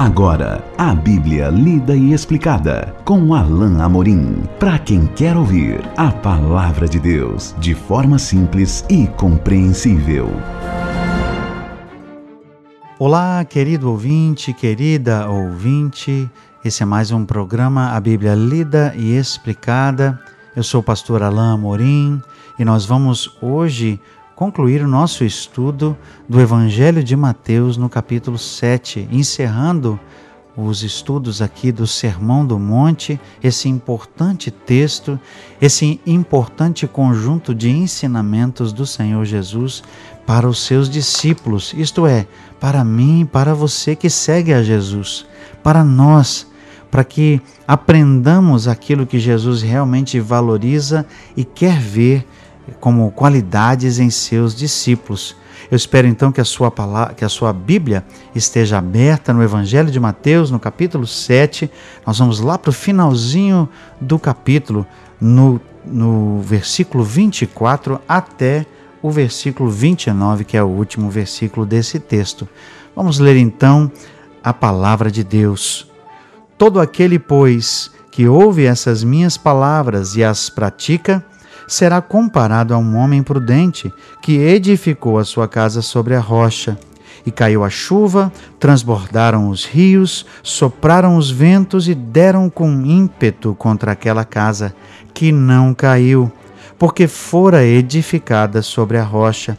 Agora, a Bíblia lida e explicada com Alain Amorim. Para quem quer ouvir a palavra de Deus de forma simples e compreensível. Olá, querido ouvinte, querida ouvinte. Esse é mais um programa A Bíblia lida e explicada. Eu sou o pastor Alain Amorim e nós vamos hoje concluir o nosso estudo do Evangelho de Mateus no capítulo 7, encerrando os estudos aqui do Sermão do Monte, esse importante texto, esse importante conjunto de ensinamentos do Senhor Jesus para os seus discípulos, isto é, para mim para você que segue a Jesus, para nós, para que aprendamos aquilo que Jesus realmente valoriza e quer ver como qualidades em seus discípulos. Eu espero então que a sua palavra, que a sua Bíblia esteja aberta no Evangelho de Mateus, no capítulo 7. Nós vamos lá para o finalzinho do capítulo, no, no versículo 24 até o versículo 29, que é o último versículo desse texto. Vamos ler então a palavra de Deus. Todo aquele, pois, que ouve essas minhas palavras e as pratica, será comparado a um homem prudente que edificou a sua casa sobre a rocha. E caiu a chuva, transbordaram os rios, sopraram os ventos e deram com ímpeto contra aquela casa, que não caiu, porque fora edificada sobre a rocha.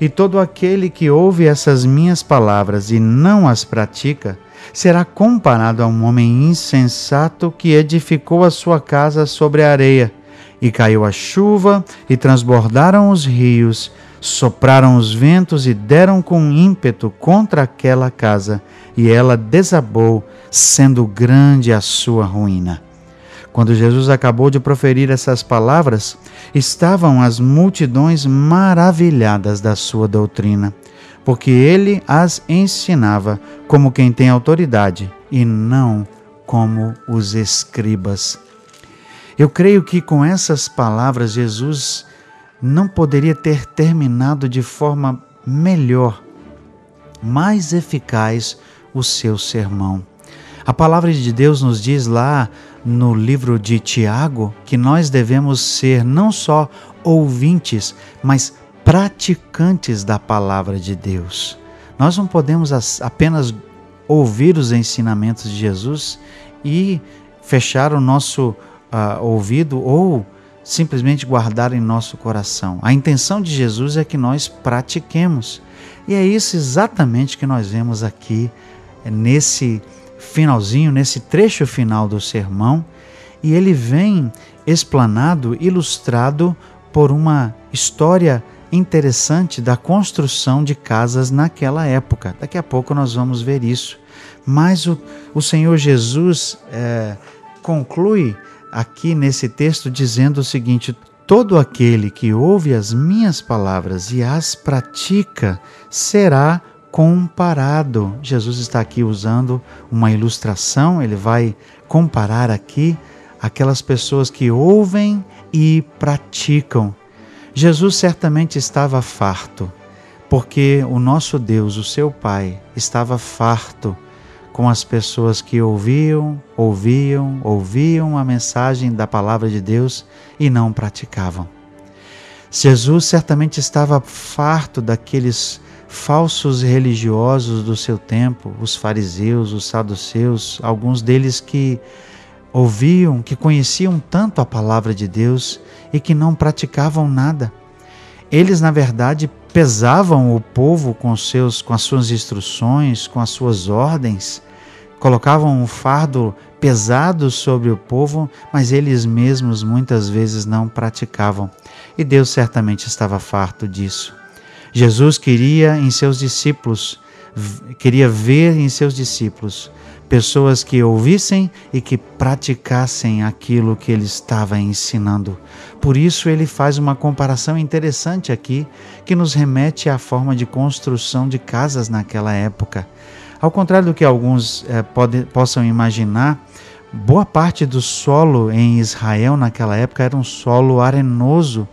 E todo aquele que ouve essas minhas palavras e não as pratica, será comparado a um homem insensato que edificou a sua casa sobre a areia. E caiu a chuva, e transbordaram os rios, sopraram os ventos e deram com ímpeto contra aquela casa, e ela desabou, sendo grande a sua ruína. Quando Jesus acabou de proferir essas palavras, estavam as multidões maravilhadas da sua doutrina, porque ele as ensinava como quem tem autoridade e não como os escribas. Eu creio que com essas palavras Jesus não poderia ter terminado de forma melhor, mais eficaz o seu sermão. A palavra de Deus nos diz lá no livro de Tiago que nós devemos ser não só ouvintes, mas praticantes da palavra de Deus. Nós não podemos apenas ouvir os ensinamentos de Jesus e fechar o nosso uh, ouvido ou simplesmente guardar em nosso coração. A intenção de Jesus é que nós pratiquemos. E é isso exatamente que nós vemos aqui nesse finalzinho, nesse trecho final do sermão, e ele vem explanado, ilustrado por uma história interessante da construção de casas naquela época. Daqui a pouco nós vamos ver isso. Mas o, o Senhor Jesus é, conclui aqui nesse texto dizendo o seguinte: Todo aquele que ouve as minhas palavras e as pratica será comparado. Jesus está aqui usando uma ilustração, ele vai comparar aqui aquelas pessoas que ouvem e praticam. Jesus certamente estava farto, porque o nosso Deus, o seu Pai, estava farto com as pessoas que ouviam, ouviam, ouviam a mensagem da palavra de Deus e não praticavam. Jesus certamente estava farto daqueles falsos religiosos do seu tempo, os fariseus, os saduceus, alguns deles que ouviam, que conheciam tanto a palavra de Deus e que não praticavam nada. Eles, na verdade, pesavam o povo com, seus, com as suas instruções, com as suas ordens, colocavam um fardo pesado sobre o povo, mas eles mesmos muitas vezes não praticavam. E Deus certamente estava farto disso. Jesus queria em seus discípulos, queria ver em seus discípulos pessoas que ouvissem e que praticassem aquilo que ele estava ensinando. Por isso ele faz uma comparação interessante aqui que nos remete à forma de construção de casas naquela época. Ao contrário do que alguns é, pode, possam imaginar, boa parte do solo em Israel naquela época era um solo arenoso,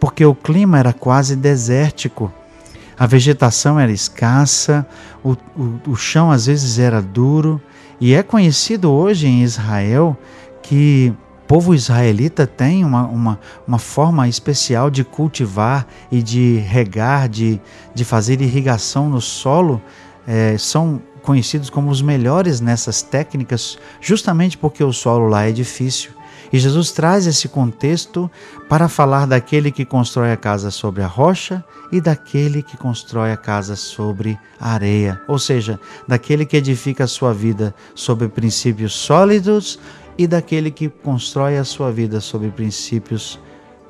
porque o clima era quase desértico. A vegetação era escassa, o, o, o chão às vezes era duro, e é conhecido hoje em Israel que o povo israelita tem uma, uma, uma forma especial de cultivar e de regar, de, de fazer irrigação no solo. É, são conhecidos como os melhores nessas técnicas, justamente porque o solo lá é difícil. E Jesus traz esse contexto para falar daquele que constrói a casa sobre a rocha e daquele que constrói a casa sobre a areia, ou seja, daquele que edifica a sua vida sobre princípios sólidos e daquele que constrói a sua vida sobre princípios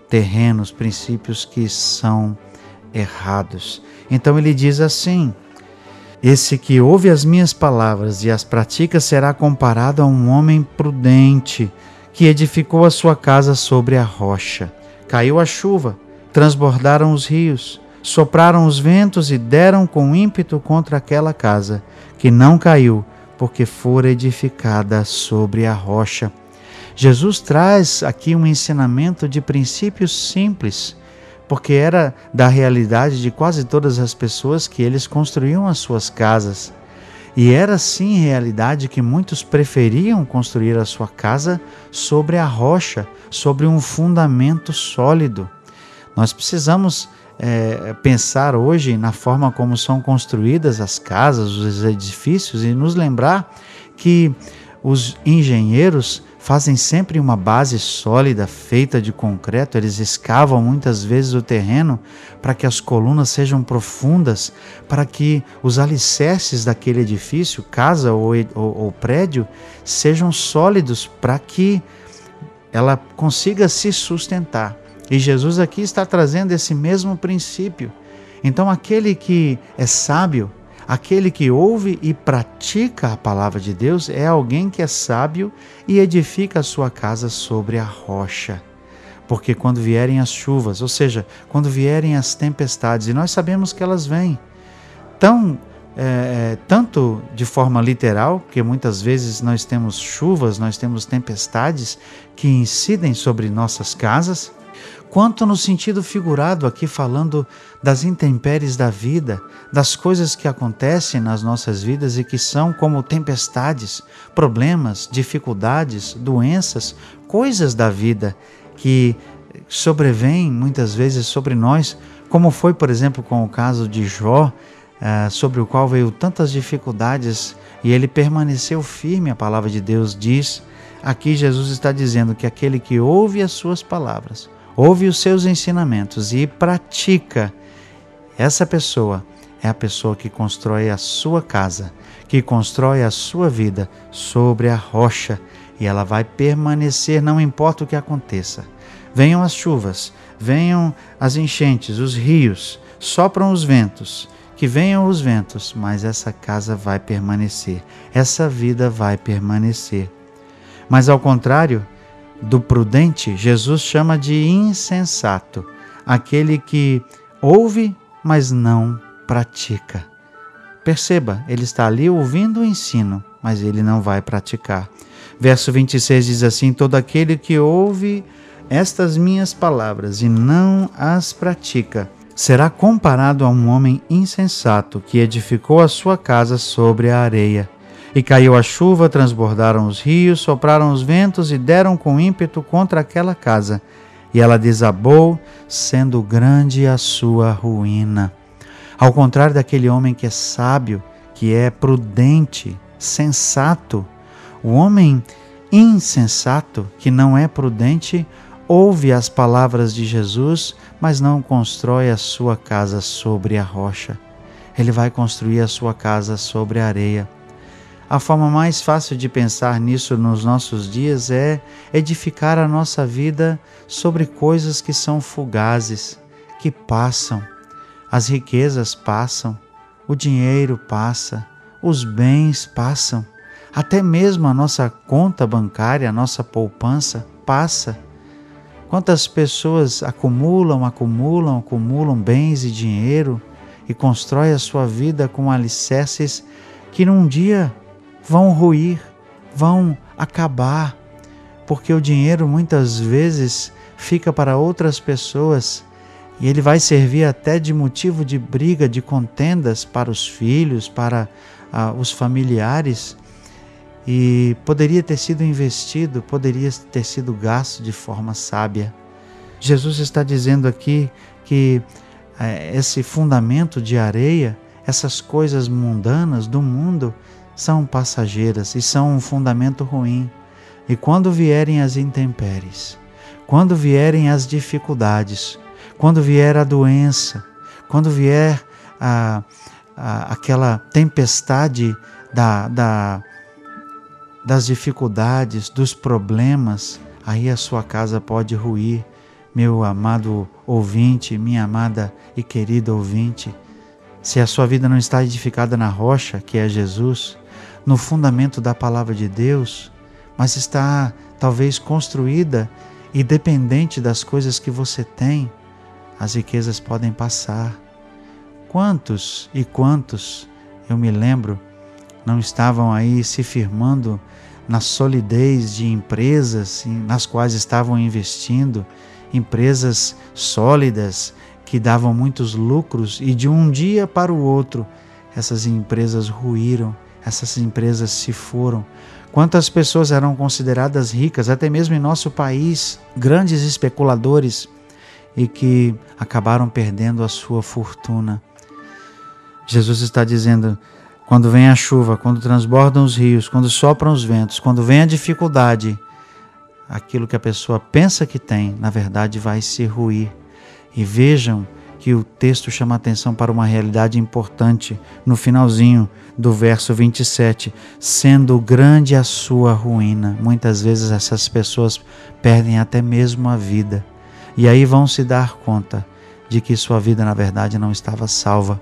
terrenos, princípios que são errados. Então ele diz assim: Esse que ouve as minhas palavras e as pratica será comparado a um homem prudente que edificou a sua casa sobre a rocha. Caiu a chuva, transbordaram os rios, sopraram os ventos e deram com ímpeto contra aquela casa, que não caiu, porque fora edificada sobre a rocha. Jesus traz aqui um ensinamento de princípios simples, porque era da realidade de quase todas as pessoas que eles construíam as suas casas. E era sim realidade que muitos preferiam construir a sua casa sobre a rocha, sobre um fundamento sólido. Nós precisamos é, pensar hoje na forma como são construídas as casas, os edifícios e nos lembrar que os engenheiros fazem sempre uma base sólida feita de concreto, eles escavam muitas vezes o terreno para que as colunas sejam profundas, para que os alicerces daquele edifício, casa ou, ou, ou prédio, sejam sólidos para que ela consiga se sustentar. E Jesus aqui está trazendo esse mesmo princípio. Então, aquele que é sábio, Aquele que ouve e pratica a palavra de Deus é alguém que é sábio e edifica a sua casa sobre a rocha. Porque quando vierem as chuvas, ou seja, quando vierem as tempestades, e nós sabemos que elas vêm, tão, é, é tanto de forma literal, que muitas vezes nós temos chuvas, nós temos tempestades que incidem sobre nossas casas, quanto no sentido figurado, aqui falando das intempéries da vida, das coisas que acontecem nas nossas vidas e que são como tempestades, problemas, dificuldades, doenças, coisas da vida que sobrevêm muitas vezes sobre nós, como foi, por exemplo, com o caso de Jó, eh, sobre o qual veio tantas dificuldades e ele permaneceu firme, a palavra de Deus diz. Aqui Jesus está dizendo que aquele que ouve as suas palavras, ouve os seus ensinamentos e pratica, essa pessoa é a pessoa que constrói a sua casa, que constrói a sua vida sobre a rocha e ela vai permanecer, não importa o que aconteça. Venham as chuvas, venham as enchentes, os rios, sopram os ventos, que venham os ventos, mas essa casa vai permanecer, essa vida vai permanecer. Mas ao contrário, do prudente, Jesus chama de insensato, aquele que ouve, mas não pratica. Perceba, ele está ali ouvindo o ensino, mas ele não vai praticar. Verso 26 diz assim: Todo aquele que ouve estas minhas palavras e não as pratica, será comparado a um homem insensato que edificou a sua casa sobre a areia. E caiu a chuva, transbordaram os rios, sopraram os ventos e deram com ímpeto contra aquela casa. E ela desabou, sendo grande a sua ruína. Ao contrário daquele homem que é sábio, que é prudente, sensato, o homem insensato, que não é prudente, ouve as palavras de Jesus, mas não constrói a sua casa sobre a rocha. Ele vai construir a sua casa sobre a areia. A forma mais fácil de pensar nisso nos nossos dias é edificar a nossa vida sobre coisas que são fugazes, que passam. As riquezas passam, o dinheiro passa, os bens passam, até mesmo a nossa conta bancária, a nossa poupança passa. Quantas pessoas acumulam, acumulam, acumulam bens e dinheiro e constroem a sua vida com alicerces que num dia vão ruir, vão acabar, porque o dinheiro muitas vezes fica para outras pessoas E ele vai servir até de motivo de briga, de contendas para os filhos, para ah, os familiares. E poderia ter sido investido, poderia ter sido gasto de forma sábia. Jesus está dizendo aqui que é, esse fundamento de areia, essas coisas mundanas do mundo, são passageiras e são um fundamento ruim. E quando vierem as intempéries, quando vierem as dificuldades, quando vier a doença, quando vier a, a, aquela tempestade da, da, das dificuldades, dos problemas, aí a sua casa pode ruir. Meu amado ouvinte, minha amada e querida ouvinte, se a sua vida não está edificada na rocha, que é Jesus, no fundamento da palavra de Deus, mas está talvez construída e dependente das coisas que você tem, as riquezas podem passar. Quantos e quantos, eu me lembro, não estavam aí se firmando na solidez de empresas nas quais estavam investindo, empresas sólidas que davam muitos lucros e de um dia para o outro essas empresas ruíram, essas empresas se foram. Quantas pessoas eram consideradas ricas, até mesmo em nosso país, grandes especuladores e que acabaram perdendo a sua fortuna. Jesus está dizendo: quando vem a chuva, quando transbordam os rios, quando sopram os ventos, quando vem a dificuldade, aquilo que a pessoa pensa que tem, na verdade vai se ruir. E vejam que o texto chama atenção para uma realidade importante no finalzinho do verso 27, sendo grande a sua ruína. Muitas vezes essas pessoas perdem até mesmo a vida e aí vão se dar conta de que sua vida, na verdade, não estava salva.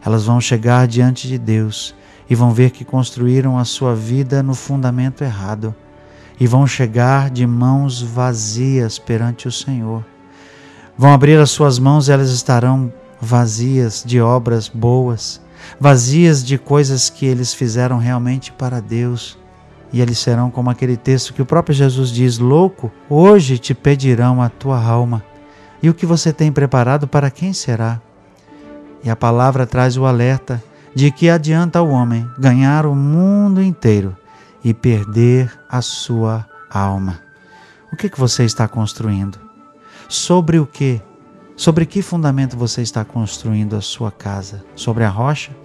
Elas vão chegar diante de Deus e vão ver que construíram a sua vida no fundamento errado. E vão chegar de mãos vazias perante o Senhor. Vão abrir as suas mãos e elas estarão vazias de obras boas, vazias de coisas que eles fizeram realmente para Deus e eles serão como aquele texto que o próprio Jesus diz: Louco, hoje te pedirão a tua alma. E o que você tem preparado para quem será? E a palavra traz o alerta de que adianta o homem ganhar o mundo inteiro e perder a sua alma. O que, que você está construindo? Sobre o que? Sobre que fundamento você está construindo a sua casa? Sobre a rocha?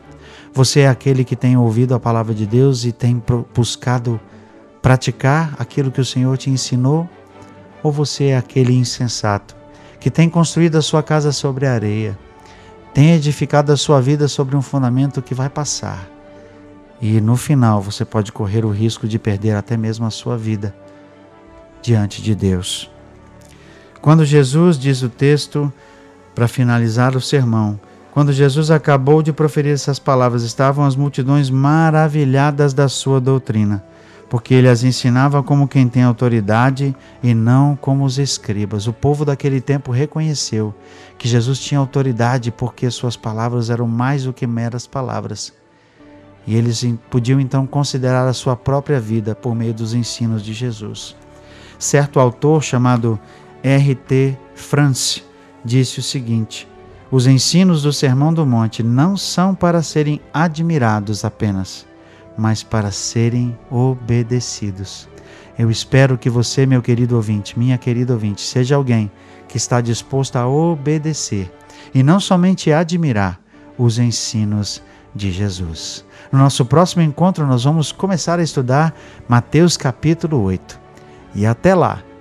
Você é aquele que tem ouvido a palavra de Deus e tem buscado praticar aquilo que o Senhor te ensinou? Ou você é aquele insensato que tem construído a sua casa sobre a areia, tem edificado a sua vida sobre um fundamento que vai passar? E no final você pode correr o risco de perder até mesmo a sua vida diante de Deus. Quando Jesus diz o texto, para finalizar o sermão, quando Jesus acabou de proferir essas palavras, estavam as multidões maravilhadas da sua doutrina, porque ele as ensinava como quem tem autoridade e não como os escribas. O povo daquele tempo reconheceu que Jesus tinha autoridade porque suas palavras eram mais do que meras palavras. E eles podiam então considerar a sua própria vida por meio dos ensinos de Jesus. Certo autor chamado R.T. France disse o seguinte: os ensinos do Sermão do Monte não são para serem admirados apenas, mas para serem obedecidos. Eu espero que você, meu querido ouvinte, minha querida ouvinte, seja alguém que está disposto a obedecer e não somente admirar os ensinos de Jesus. No nosso próximo encontro, nós vamos começar a estudar Mateus capítulo 8. E até lá,